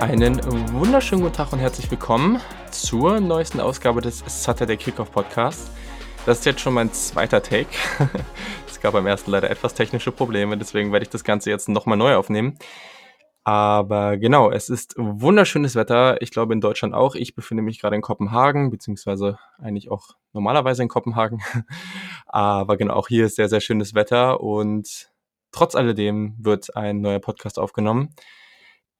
Einen wunderschönen guten Tag und herzlich willkommen zur neuesten Ausgabe des Saturday Kickoff Podcasts. Das ist jetzt schon mein zweiter Take. es gab beim ersten leider etwas technische Probleme, deswegen werde ich das Ganze jetzt nochmal neu aufnehmen. Aber genau, es ist wunderschönes Wetter. Ich glaube in Deutschland auch. Ich befinde mich gerade in Kopenhagen, beziehungsweise eigentlich auch normalerweise in Kopenhagen. Aber genau, auch hier ist sehr, sehr schönes Wetter und trotz alledem wird ein neuer Podcast aufgenommen.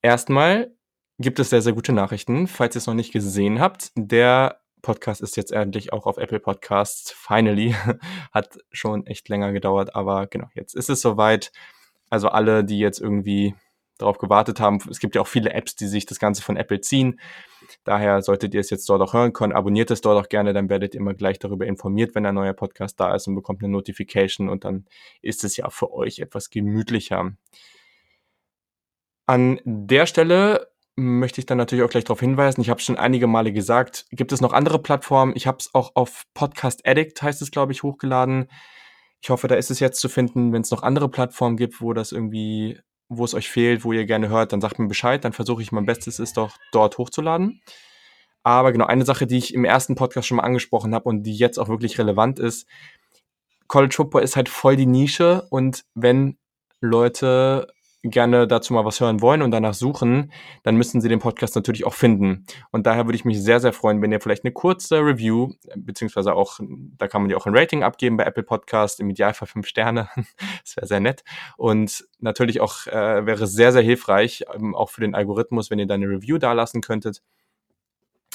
Erstmal gibt es sehr, sehr gute Nachrichten. Falls ihr es noch nicht gesehen habt, der Podcast ist jetzt endlich auch auf Apple Podcasts. Finally. Hat schon echt länger gedauert, aber genau, jetzt ist es soweit. Also alle, die jetzt irgendwie darauf gewartet haben, es gibt ja auch viele Apps, die sich das Ganze von Apple ziehen. Daher solltet ihr es jetzt dort auch hören können. Abonniert es dort auch gerne, dann werdet ihr immer gleich darüber informiert, wenn ein neuer Podcast da ist und bekommt eine Notification und dann ist es ja für euch etwas gemütlicher. An der Stelle möchte ich dann natürlich auch gleich darauf hinweisen. Ich habe schon einige Male gesagt, gibt es noch andere Plattformen? Ich habe es auch auf Podcast Addict, heißt es, glaube ich, hochgeladen. Ich hoffe, da ist es jetzt zu finden. Wenn es noch andere Plattformen gibt, wo das irgendwie, wo es euch fehlt, wo ihr gerne hört, dann sagt mir Bescheid. Dann versuche ich mein Bestes, es doch dort hochzuladen. Aber genau, eine Sache, die ich im ersten Podcast schon mal angesprochen habe und die jetzt auch wirklich relevant ist, College Football ist halt voll die Nische und wenn Leute gerne dazu mal was hören wollen und danach suchen, dann müssen sie den Podcast natürlich auch finden. Und daher würde ich mich sehr, sehr freuen, wenn ihr vielleicht eine kurze Review, beziehungsweise auch, da kann man ja auch ein Rating abgeben bei Apple Podcast, im Idealfall fünf Sterne. das wäre sehr nett. Und natürlich auch äh, wäre sehr, sehr hilfreich, ähm, auch für den Algorithmus, wenn ihr da eine Review dalassen könntet.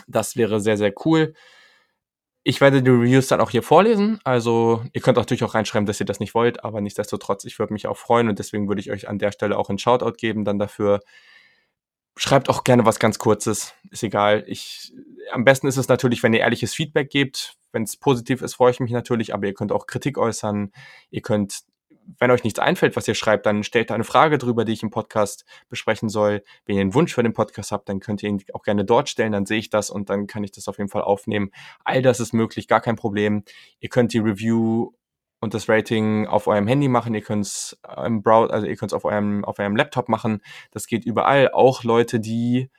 Das wäre sehr, sehr cool. Ich werde die Reviews dann auch hier vorlesen. Also ihr könnt natürlich auch reinschreiben, dass ihr das nicht wollt, aber nichtsdestotrotz, ich würde mich auch freuen und deswegen würde ich euch an der Stelle auch ein Shoutout geben dann dafür. Schreibt auch gerne was ganz Kurzes, ist egal. Ich, am besten ist es natürlich, wenn ihr ehrliches Feedback gebt. Wenn es positiv ist, freue ich mich natürlich, aber ihr könnt auch Kritik äußern. Ihr könnt wenn euch nichts einfällt, was ihr schreibt, dann stellt eine Frage drüber, die ich im Podcast besprechen soll. Wenn ihr einen Wunsch für den Podcast habt, dann könnt ihr ihn auch gerne dort stellen, dann sehe ich das und dann kann ich das auf jeden Fall aufnehmen. All das ist möglich, gar kein Problem. Ihr könnt die Review und das Rating auf eurem Handy machen, ihr könnt es im Browser, also ihr könnt es auf eurem, auf eurem Laptop machen. Das geht überall. Auch Leute, die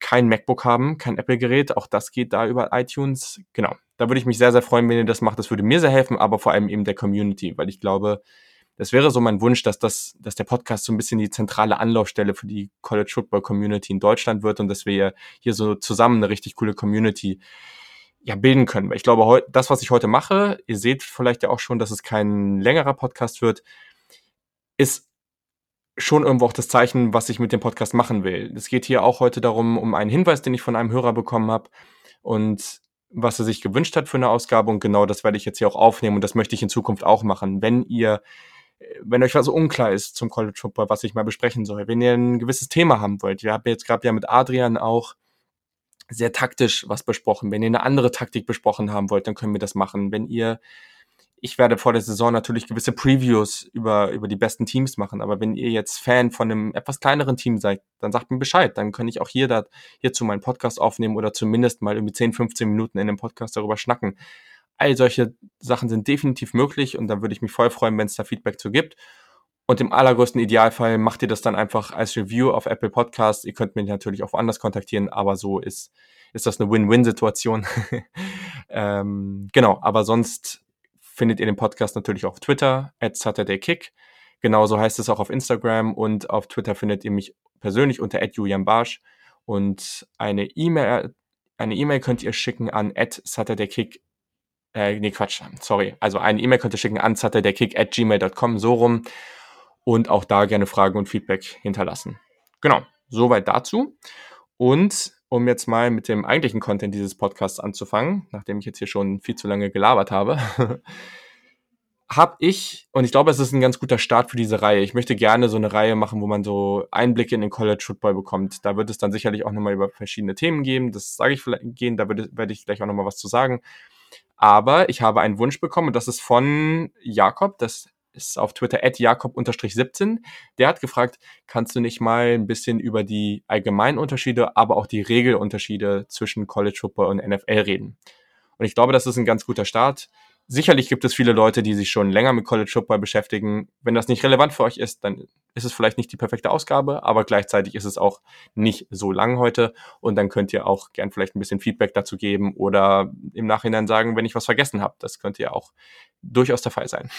kein MacBook haben, kein Apple-Gerät, auch das geht da über iTunes. Genau. Da würde ich mich sehr, sehr freuen, wenn ihr das macht. Das würde mir sehr helfen, aber vor allem eben der Community, weil ich glaube, das wäre so mein Wunsch, dass das, dass der Podcast so ein bisschen die zentrale Anlaufstelle für die College Football Community in Deutschland wird und dass wir hier so zusammen eine richtig coole Community ja, bilden können. Weil ich glaube, das, was ich heute mache, ihr seht vielleicht ja auch schon, dass es kein längerer Podcast wird, ist schon irgendwo auch das Zeichen, was ich mit dem Podcast machen will. Es geht hier auch heute darum, um einen Hinweis, den ich von einem Hörer bekommen habe und was er sich gewünscht hat für eine Ausgabe und genau das werde ich jetzt hier auch aufnehmen und das möchte ich in Zukunft auch machen. Wenn ihr wenn euch was unklar ist zum College Football, was ich mal besprechen soll, wenn ihr ein gewisses Thema haben wollt, wir haben jetzt gerade ja mit Adrian auch sehr taktisch was besprochen. Wenn ihr eine andere Taktik besprochen haben wollt, dann können wir das machen. Wenn ihr, ich werde vor der Saison natürlich gewisse Previews über, über die besten Teams machen, aber wenn ihr jetzt Fan von einem etwas kleineren Team seid, dann sagt mir Bescheid. Dann kann ich auch hier da, hierzu meinen Podcast aufnehmen oder zumindest mal irgendwie 10, 15 Minuten in dem Podcast darüber schnacken. All solche Sachen sind definitiv möglich und da würde ich mich voll freuen, wenn es da Feedback zu gibt. Und im allergrößten Idealfall macht ihr das dann einfach als Review auf Apple Podcasts. Ihr könnt mich natürlich auch woanders kontaktieren, aber so ist, ist das eine Win-Win-Situation. ähm, genau, aber sonst findet ihr den Podcast natürlich auf Twitter, at SaturdayKick. Genauso heißt es auch auf Instagram und auf Twitter findet ihr mich persönlich unter Julian Barsch. Und eine E-Mail, eine E-Mail könnt ihr schicken an at SaturdayKick äh, nee, Quatsch, sorry. Also eine E-Mail könnt ihr schicken an saturdaykick at gmail.com, so rum. Und auch da gerne Fragen und Feedback hinterlassen. Genau, soweit dazu. Und um jetzt mal mit dem eigentlichen Content dieses Podcasts anzufangen, nachdem ich jetzt hier schon viel zu lange gelabert habe, habe ich, und ich glaube, es ist ein ganz guter Start für diese Reihe. Ich möchte gerne so eine Reihe machen, wo man so Einblicke in den College Football bekommt. Da wird es dann sicherlich auch nochmal über verschiedene Themen geben. Das sage ich vielleicht gehen, da werde ich gleich auch nochmal was zu sagen. Aber ich habe einen Wunsch bekommen und das ist von Jakob, das ist auf Twitter at jakob-17. Der hat gefragt, kannst du nicht mal ein bisschen über die allgemeinen Unterschiede, aber auch die Regelunterschiede zwischen College Football und NFL reden? Und ich glaube, das ist ein ganz guter Start. sicherlich gibt es viele Leute, die sich schon länger mit College Football beschäftigen. Wenn das nicht relevant für euch ist, dann ist es vielleicht nicht die perfekte Ausgabe, aber gleichzeitig ist es auch nicht so lang heute und dann könnt ihr auch gern vielleicht ein bisschen Feedback dazu geben oder im Nachhinein sagen, wenn ich was vergessen habe. Das könnte ja auch durchaus der Fall sein.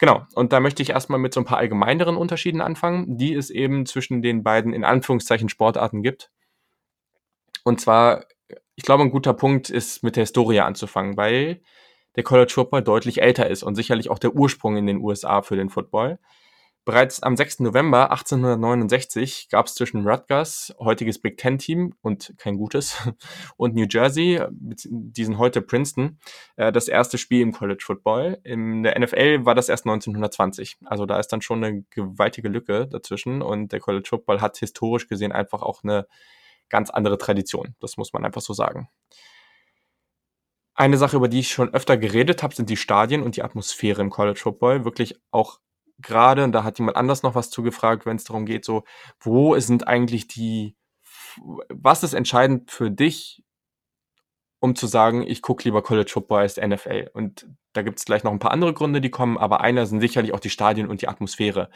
Genau, und da möchte ich erstmal mit so ein paar allgemeineren Unterschieden anfangen, die es eben zwischen den beiden in Anführungszeichen Sportarten gibt. Und zwar, ich glaube, ein guter Punkt ist mit der Historie anzufangen, weil der College Football deutlich älter ist und sicherlich auch der Ursprung in den USA für den Football. Bereits am 6. November 1869 gab es zwischen Rutgers, heutiges Big Ten Team und kein gutes, und New Jersey, die sind heute Princeton, äh, das erste Spiel im College Football. In der NFL war das erst 1920. Also da ist dann schon eine gewaltige Lücke dazwischen und der College Football hat historisch gesehen einfach auch eine ganz andere Tradition. Das muss man einfach so sagen. Eine Sache, über die ich schon öfter geredet habe, sind die Stadien und die Atmosphäre im College Football. Wirklich auch gerade, und da hat jemand anders noch was zugefragt, wenn es darum geht, so, wo sind eigentlich die, was ist entscheidend für dich, um zu sagen, ich gucke lieber College Football als NFL? Und da gibt es gleich noch ein paar andere Gründe, die kommen, aber einer sind sicherlich auch die Stadien und die Atmosphäre.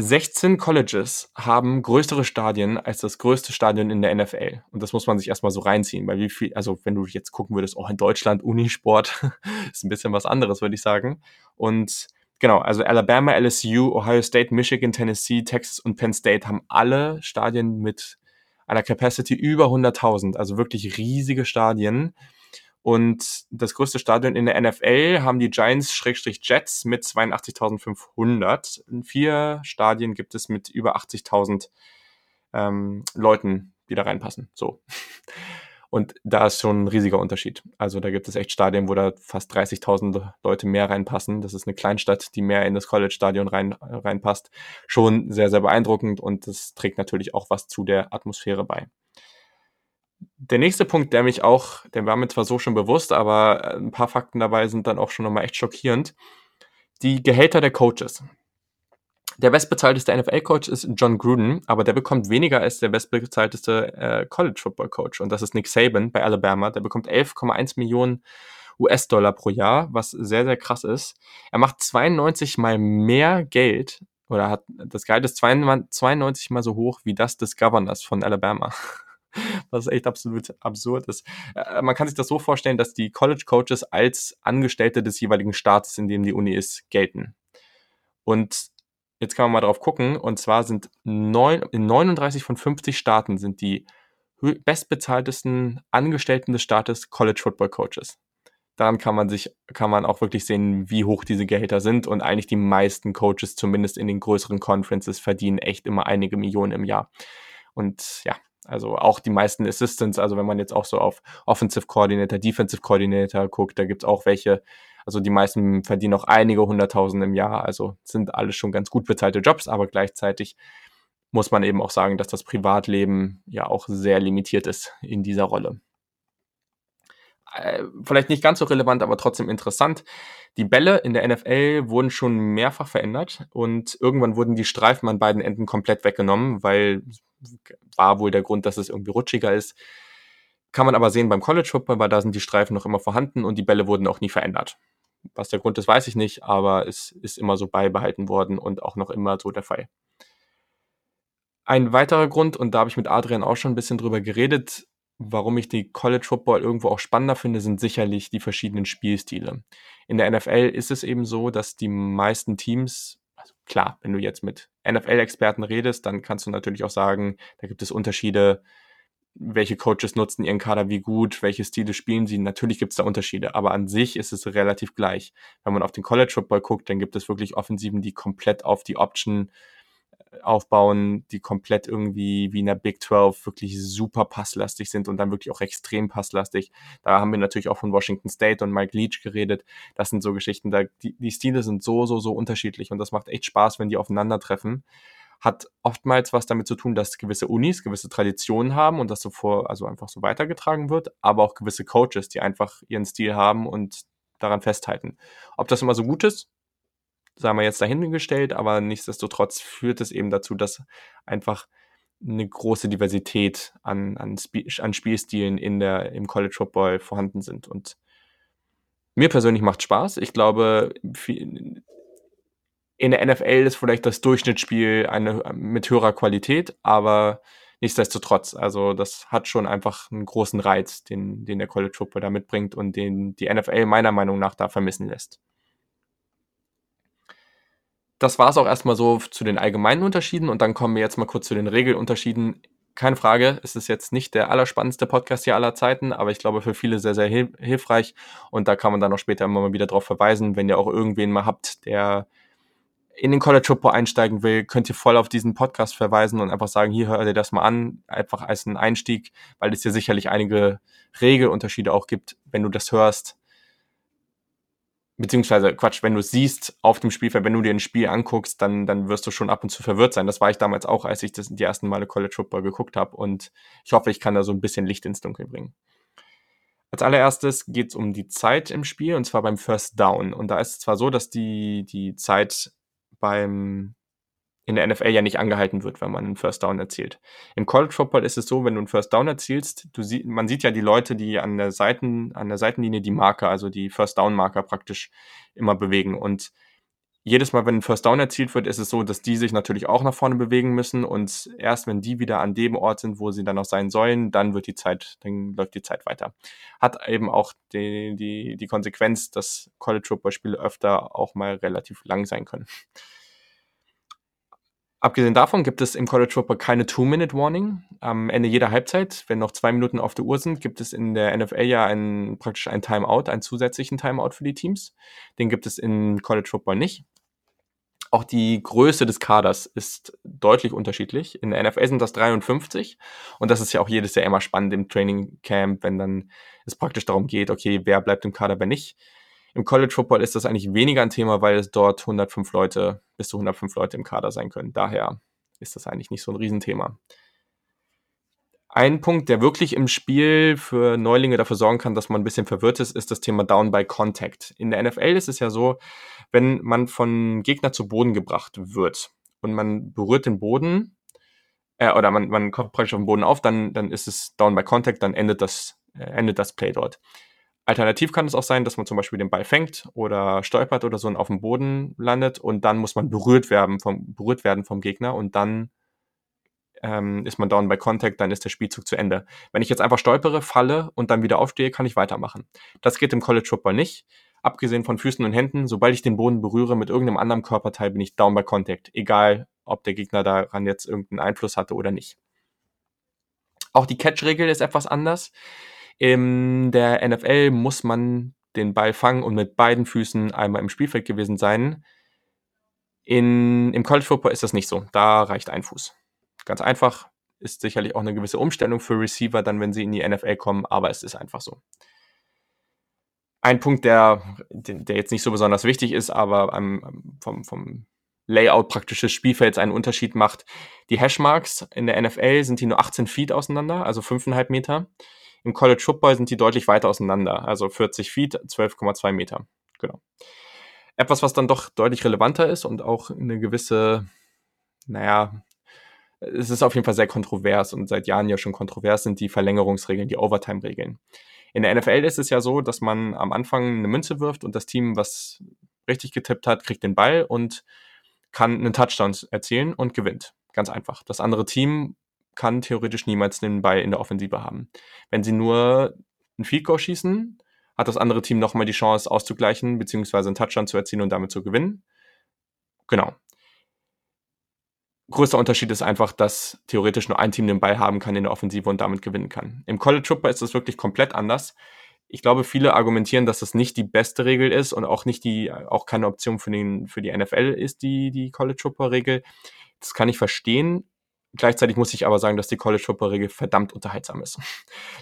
16 Colleges haben größere Stadien als das größte Stadion in der NFL. Und das muss man sich erstmal so reinziehen, weil wie viel, also wenn du jetzt gucken würdest, auch oh, in Deutschland, Unisport, ist ein bisschen was anderes, würde ich sagen. Und genau, also Alabama, LSU, Ohio State, Michigan, Tennessee, Texas und Penn State haben alle Stadien mit einer Capacity über 100.000, also wirklich riesige Stadien. Und das größte Stadion in der NFL haben die Giants-Jets mit 82.500. In vier Stadien gibt es mit über 80.000 ähm, Leuten, die da reinpassen. So. Und da ist schon ein riesiger Unterschied. Also da gibt es echt Stadien, wo da fast 30.000 Leute mehr reinpassen. Das ist eine Kleinstadt, die mehr in das College-Stadion rein, reinpasst. Schon sehr, sehr beeindruckend und das trägt natürlich auch was zu der Atmosphäre bei. Der nächste Punkt, der mich auch, der war mir zwar so schon bewusst, aber äh, ein paar Fakten dabei sind dann auch schon nochmal echt schockierend. Die Gehälter der Coaches. Der bestbezahlteste NFL-Coach ist John Gruden, aber der bekommt weniger als der bestbezahlteste äh, College-Football-Coach. Und das ist Nick Saban bei Alabama. Der bekommt 11,1 Millionen US-Dollar pro Jahr, was sehr, sehr krass ist. Er macht 92 mal mehr Geld oder hat das Gehalt ist 92 mal so hoch wie das des Governors von Alabama. was echt absolut absurd ist. Äh, man kann sich das so vorstellen, dass die College Coaches als Angestellte des jeweiligen Staates, in dem die Uni ist, gelten. Und jetzt kann man mal drauf gucken, und zwar sind neun, in 39 von 50 Staaten sind die bestbezahltesten Angestellten des Staates College Football Coaches. Daran kann man sich, kann man auch wirklich sehen, wie hoch diese Gehälter sind und eigentlich die meisten Coaches, zumindest in den größeren Conferences, verdienen echt immer einige Millionen im Jahr. Und ja, also auch die meisten Assistants, also wenn man jetzt auch so auf Offensive Coordinator, Defensive Coordinator guckt, da gibt's auch welche, also die meisten verdienen auch einige hunderttausend im Jahr, also sind alles schon ganz gut bezahlte Jobs, aber gleichzeitig muss man eben auch sagen, dass das Privatleben ja auch sehr limitiert ist in dieser Rolle. Äh, vielleicht nicht ganz so relevant, aber trotzdem interessant. Die Bälle in der NFL wurden schon mehrfach verändert und irgendwann wurden die Streifen an beiden Enden komplett weggenommen, weil war wohl der Grund, dass es irgendwie rutschiger ist. Kann man aber sehen beim College Football, weil da sind die Streifen noch immer vorhanden und die Bälle wurden auch nie verändert. Was der Grund ist, weiß ich nicht, aber es ist immer so beibehalten worden und auch noch immer so der Fall. Ein weiterer Grund, und da habe ich mit Adrian auch schon ein bisschen drüber geredet, warum ich die College Football irgendwo auch spannender finde, sind sicherlich die verschiedenen Spielstile. In der NFL ist es eben so, dass die meisten Teams, also klar, wenn du jetzt mit NFL-Experten redest, dann kannst du natürlich auch sagen, da gibt es Unterschiede, welche Coaches nutzen ihren Kader wie gut, welche Stile spielen sie. Natürlich gibt es da Unterschiede, aber an sich ist es relativ gleich. Wenn man auf den College Football guckt, dann gibt es wirklich Offensiven, die komplett auf die Option aufbauen, die komplett irgendwie wie in der Big 12 wirklich super passlastig sind und dann wirklich auch extrem passlastig. Da haben wir natürlich auch von Washington State und Mike Leach geredet. Das sind so Geschichten, da die, die Stile sind so, so, so unterschiedlich und das macht echt Spaß, wenn die aufeinandertreffen. Hat oftmals was damit zu tun, dass gewisse Unis gewisse Traditionen haben und das so vor, also einfach so weitergetragen wird, aber auch gewisse Coaches, die einfach ihren Stil haben und daran festhalten. Ob das immer so gut ist, sagen wir jetzt dahingestellt, aber nichtsdestotrotz führt es eben dazu, dass einfach eine große Diversität an, an, an Spielstilen in der, im College Football vorhanden sind. Und Mir persönlich macht Spaß. Ich glaube, in der NFL ist vielleicht das Durchschnittsspiel eine mit höherer Qualität, aber nichtsdestotrotz, also das hat schon einfach einen großen Reiz, den, den der College Football da mitbringt und den die NFL meiner Meinung nach da vermissen lässt. Das war es auch erstmal so zu den allgemeinen Unterschieden und dann kommen wir jetzt mal kurz zu den Regelunterschieden. Keine Frage, es ist jetzt nicht der allerspannendste Podcast hier aller Zeiten, aber ich glaube für viele sehr, sehr hilf hilfreich und da kann man dann auch später immer mal wieder drauf verweisen, wenn ihr auch irgendwen mal habt, der in den College Football einsteigen will, könnt ihr voll auf diesen Podcast verweisen und einfach sagen, hier hört ihr das mal an, einfach als einen Einstieg, weil es hier sicherlich einige Regelunterschiede auch gibt, wenn du das hörst. Beziehungsweise, Quatsch, wenn du es siehst auf dem Spielfeld, wenn du dir ein Spiel anguckst, dann, dann wirst du schon ab und zu verwirrt sein. Das war ich damals auch, als ich das die ersten Male College Football geguckt habe und ich hoffe, ich kann da so ein bisschen Licht ins Dunkel bringen. Als allererstes geht es um die Zeit im Spiel und zwar beim First Down. Und da ist es zwar so, dass die, die Zeit beim in der NFL ja nicht angehalten wird, wenn man einen First Down erzielt. Im College Football ist es so, wenn du einen First Down erzielst, du sie, man sieht ja die Leute, die an der Seiten, an der Seitenlinie die Marker, also die First Down Marker praktisch immer bewegen. Und jedes Mal, wenn ein First Down erzielt wird, ist es so, dass die sich natürlich auch nach vorne bewegen müssen und erst wenn die wieder an dem Ort sind, wo sie dann auch sein sollen, dann wird die Zeit, dann läuft die Zeit weiter. Hat eben auch die, die, die Konsequenz, dass College Football Spiele öfter auch mal relativ lang sein können. Abgesehen davon gibt es im College Football keine Two-Minute-Warning. Am Ende jeder Halbzeit, wenn noch zwei Minuten auf der Uhr sind, gibt es in der NFL ja ein, praktisch ein Timeout, einen zusätzlichen Timeout für die Teams. Den gibt es in College Football nicht. Auch die Größe des Kaders ist deutlich unterschiedlich. In der NFL sind das 53 und das ist ja auch jedes Jahr immer spannend im Training Camp, wenn dann es praktisch darum geht, okay, wer bleibt im Kader, wer nicht. Im College Football ist das eigentlich weniger ein Thema, weil es dort 105 Leute, bis zu 105 Leute im Kader sein können. Daher ist das eigentlich nicht so ein Riesenthema. Ein Punkt, der wirklich im Spiel für Neulinge dafür sorgen kann, dass man ein bisschen verwirrt ist, ist das Thema Down by Contact. In der NFL ist es ja so, wenn man von Gegner zu Boden gebracht wird und man berührt den Boden, äh, oder man, man kommt praktisch auf den Boden auf, dann, dann ist es Down by Contact, dann endet das, äh, endet das Play dort. Alternativ kann es auch sein, dass man zum Beispiel den Ball fängt oder stolpert oder so und auf dem Boden landet und dann muss man berührt werden vom, berührt werden vom Gegner und dann ähm, ist man down bei Contact, dann ist der Spielzug zu Ende. Wenn ich jetzt einfach stolpere, falle und dann wieder aufstehe, kann ich weitermachen. Das geht im College Football nicht. Abgesehen von Füßen und Händen, sobald ich den Boden berühre mit irgendeinem anderen Körperteil, bin ich down by Contact. Egal, ob der Gegner daran jetzt irgendeinen Einfluss hatte oder nicht. Auch die Catch-Regel ist etwas anders. In der NFL muss man den Ball fangen und mit beiden Füßen einmal im Spielfeld gewesen sein. In, Im College Football ist das nicht so. Da reicht ein Fuß. Ganz einfach. Ist sicherlich auch eine gewisse Umstellung für Receiver, dann, wenn sie in die NFL kommen, aber es ist einfach so. Ein Punkt, der, der jetzt nicht so besonders wichtig ist, aber vom, vom Layout praktisch des Spielfelds einen Unterschied macht. Die Hashmarks in der NFL sind die nur 18 Feet auseinander, also 5,5 Meter. Im College Football sind die deutlich weiter auseinander, also 40 Feet, 12,2 Meter. Genau. Etwas, was dann doch deutlich relevanter ist und auch eine gewisse, naja, es ist auf jeden Fall sehr kontrovers und seit Jahren ja schon kontrovers sind die Verlängerungsregeln, die Overtime-Regeln. In der NFL ist es ja so, dass man am Anfang eine Münze wirft und das Team, was richtig getippt hat, kriegt den Ball und kann einen Touchdown erzielen und gewinnt. Ganz einfach. Das andere Team kann theoretisch niemals den Ball in der Offensive haben. Wenn sie nur ein Field Goal schießen, hat das andere Team nochmal die Chance auszugleichen, beziehungsweise einen Touchdown zu erzielen und damit zu gewinnen. Genau. Größter Unterschied ist einfach, dass theoretisch nur ein Team den Ball haben kann in der Offensive und damit gewinnen kann. Im College Football ist das wirklich komplett anders. Ich glaube, viele argumentieren, dass das nicht die beste Regel ist und auch nicht die, auch keine Option für, den, für die NFL ist, die, die College Football Regel. Das kann ich verstehen. Gleichzeitig muss ich aber sagen, dass die College Football Regel verdammt unterhaltsam ist.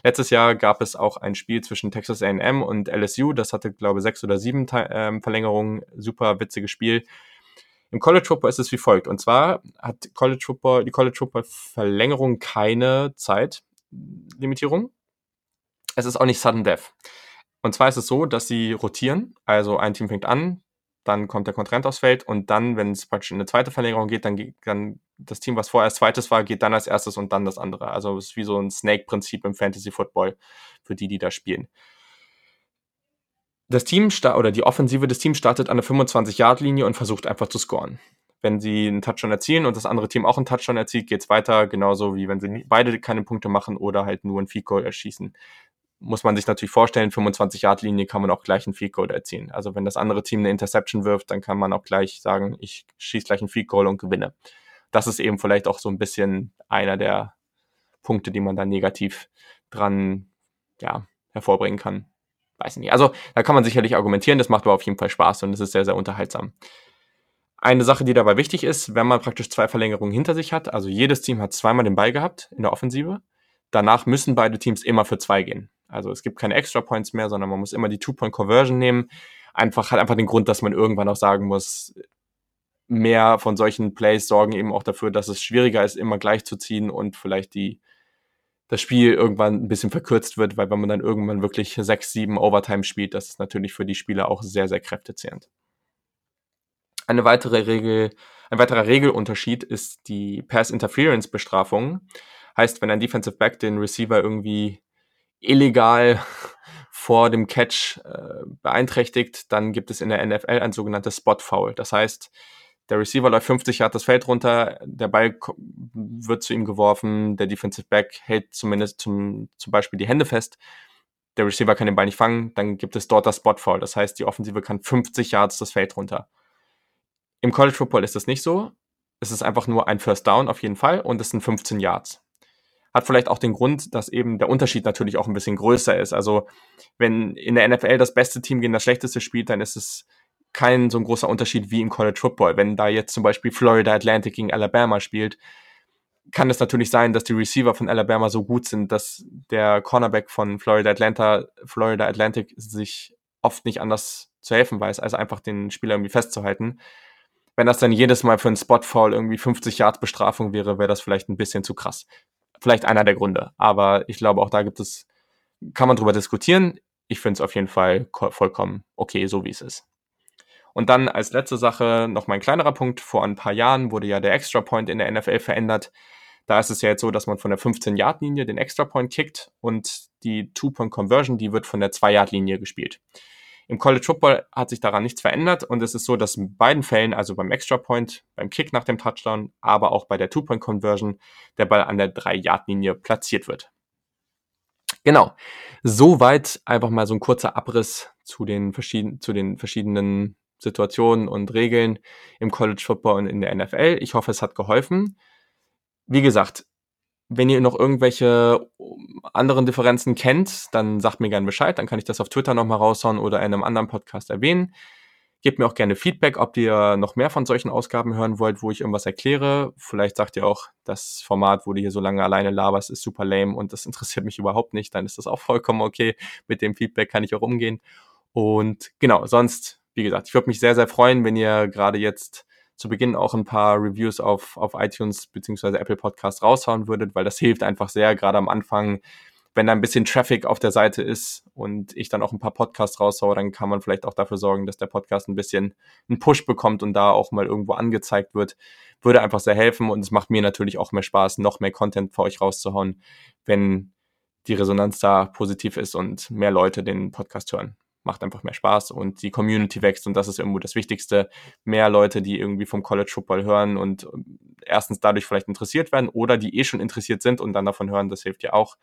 Letztes Jahr gab es auch ein Spiel zwischen Texas A&M und LSU. Das hatte, glaube ich, sechs oder sieben ähm, Verlängerungen. Super witziges Spiel. Im College Football ist es wie folgt. Und zwar hat College Football, die College Football Verlängerung keine Zeitlimitierung. Es ist auch nicht Sudden Death. Und zwar ist es so, dass sie rotieren. Also ein Team fängt an, dann kommt der Kontrahent aufs Feld und dann, wenn es praktisch in eine zweite Verlängerung geht, dann, dann das Team, was vorher als zweites war, geht dann als erstes und dann das andere. Also es ist wie so ein Snake-Prinzip im Fantasy Football für die, die da spielen. das Team oder die Offensive des Teams startet an der 25-Yard-Linie und versucht einfach zu scoren. Wenn sie einen Touchdown erzielen und das andere Team auch einen Touchdown erzielt, geht's weiter, genauso wie wenn sie beide keine Punkte machen oder halt nur ein Field Goal erschießen. Muss man sich natürlich vorstellen, 25-Yard-Linie kann man auch gleich ein Field Goal erzielen. Also wenn das andere Team eine Interception wirft, dann kann man auch gleich sagen, ich schieße gleich ein Field Goal und gewinne. Das ist eben vielleicht auch so ein bisschen einer der Punkte, die man da negativ dran ja, hervorbringen kann weiß ich nicht. Also da kann man sicherlich argumentieren, das macht aber auf jeden Fall Spaß und es ist sehr, sehr unterhaltsam. Eine Sache, die dabei wichtig ist, wenn man praktisch zwei Verlängerungen hinter sich hat, also jedes Team hat zweimal den Ball gehabt in der Offensive, danach müssen beide Teams immer für zwei gehen. Also es gibt keine Extra Points mehr, sondern man muss immer die Two-Point-Conversion nehmen. Einfach hat einfach den Grund, dass man irgendwann auch sagen muss, mehr von solchen Plays sorgen eben auch dafür, dass es schwieriger ist, immer gleich zu ziehen und vielleicht die das Spiel irgendwann ein bisschen verkürzt wird, weil wenn man dann irgendwann wirklich sechs, sieben Overtime spielt, das ist natürlich für die Spieler auch sehr, sehr kräftezehrend. Eine weitere Regel, ein weiterer Regelunterschied ist die Pass Interference Bestrafung. Heißt, wenn ein Defensive Back den Receiver irgendwie illegal vor dem Catch äh, beeinträchtigt, dann gibt es in der NFL ein sogenanntes Spot Foul. Das heißt, der Receiver läuft 50 Yard das Feld runter, der Ball wird zu ihm geworfen, der Defensive Back hält zumindest zum, zum Beispiel die Hände fest, der Receiver kann den Ball nicht fangen, dann gibt es dort das Spot Foul. Das heißt, die Offensive kann 50 Yards das Feld runter. Im College Football ist das nicht so. Es ist einfach nur ein First Down auf jeden Fall und es sind 15 Yards. Hat vielleicht auch den Grund, dass eben der Unterschied natürlich auch ein bisschen größer ist. Also, wenn in der NFL das beste Team gegen das schlechteste spielt, dann ist es kein so ein großer Unterschied wie im College Football. Wenn da jetzt zum Beispiel Florida Atlantic gegen Alabama spielt, kann es natürlich sein, dass die Receiver von Alabama so gut sind, dass der Cornerback von Florida Atlanta, Florida Atlantic sich oft nicht anders zu helfen weiß, als einfach den Spieler irgendwie festzuhalten. Wenn das dann jedes Mal für einen Spot-Foul irgendwie 50 Yards Bestrafung wäre, wäre das vielleicht ein bisschen zu krass. Vielleicht einer der Gründe. Aber ich glaube, auch da gibt es, kann man drüber diskutieren. Ich finde es auf jeden Fall vollkommen okay, so wie es ist. Und dann als letzte Sache noch mal ein kleinerer Punkt. Vor ein paar Jahren wurde ja der Extra Point in der NFL verändert. Da ist es ja jetzt so, dass man von der 15-Yard-Linie den Extra Point kickt und die Two-Point-Conversion, die wird von der 2-Yard-Linie gespielt. Im College Football hat sich daran nichts verändert und es ist so, dass in beiden Fällen, also beim Extra Point, beim Kick nach dem Touchdown, aber auch bei der Two-Point-Conversion, der Ball an der 3-Yard-Linie platziert wird. Genau. Soweit einfach mal so ein kurzer Abriss zu den, verschiedenen, zu den verschiedenen Situationen und Regeln im College Football und in der NFL. Ich hoffe, es hat geholfen. Wie gesagt, wenn ihr noch irgendwelche anderen Differenzen kennt, dann sagt mir gerne Bescheid, dann kann ich das auf Twitter nochmal raushauen oder in einem anderen Podcast erwähnen. Gebt mir auch gerne Feedback, ob ihr noch mehr von solchen Ausgaben hören wollt, wo ich irgendwas erkläre. Vielleicht sagt ihr auch, das Format, wo du hier so lange alleine laberst, ist super lame und das interessiert mich überhaupt nicht. Dann ist das auch vollkommen okay. Mit dem Feedback kann ich auch umgehen. Und genau, sonst wie gesagt, ich würde mich sehr, sehr freuen, wenn ihr gerade jetzt zu Beginn auch ein paar Reviews auf, auf iTunes beziehungsweise Apple Podcast raushauen würdet, weil das hilft einfach sehr, gerade am Anfang, wenn da ein bisschen Traffic auf der Seite ist und ich dann auch ein paar Podcasts raushaue, dann kann man vielleicht auch dafür sorgen, dass der Podcast ein bisschen einen Push bekommt und da auch mal irgendwo angezeigt wird. Würde einfach sehr helfen und es macht mir natürlich auch mehr Spaß, noch mehr Content für euch rauszuhauen, wenn die Resonanz da positiv ist und mehr Leute den Podcast hören macht einfach mehr Spaß und die Community wächst und das ist irgendwo das Wichtigste. Mehr Leute, die irgendwie vom College Football hören und ähm, erstens dadurch vielleicht interessiert werden oder die eh schon interessiert sind und dann davon hören, das hilft ja auch.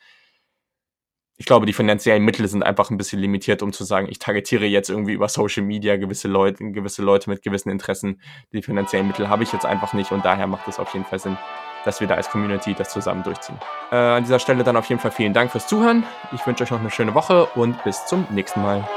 Ich glaube, die finanziellen Mittel sind einfach ein bisschen limitiert, um zu sagen, ich targetiere jetzt irgendwie über Social Media gewisse Leute, gewisse Leute mit gewissen Interessen. Die finanziellen Mittel habe ich jetzt einfach nicht und daher macht es auf jeden Fall Sinn, dass wir da als Community das zusammen durchziehen. Äh, an dieser Stelle dann auf jeden Fall vielen Dank fürs Zuhören. Ich wünsche euch noch eine schöne Woche und bis zum nächsten Mal.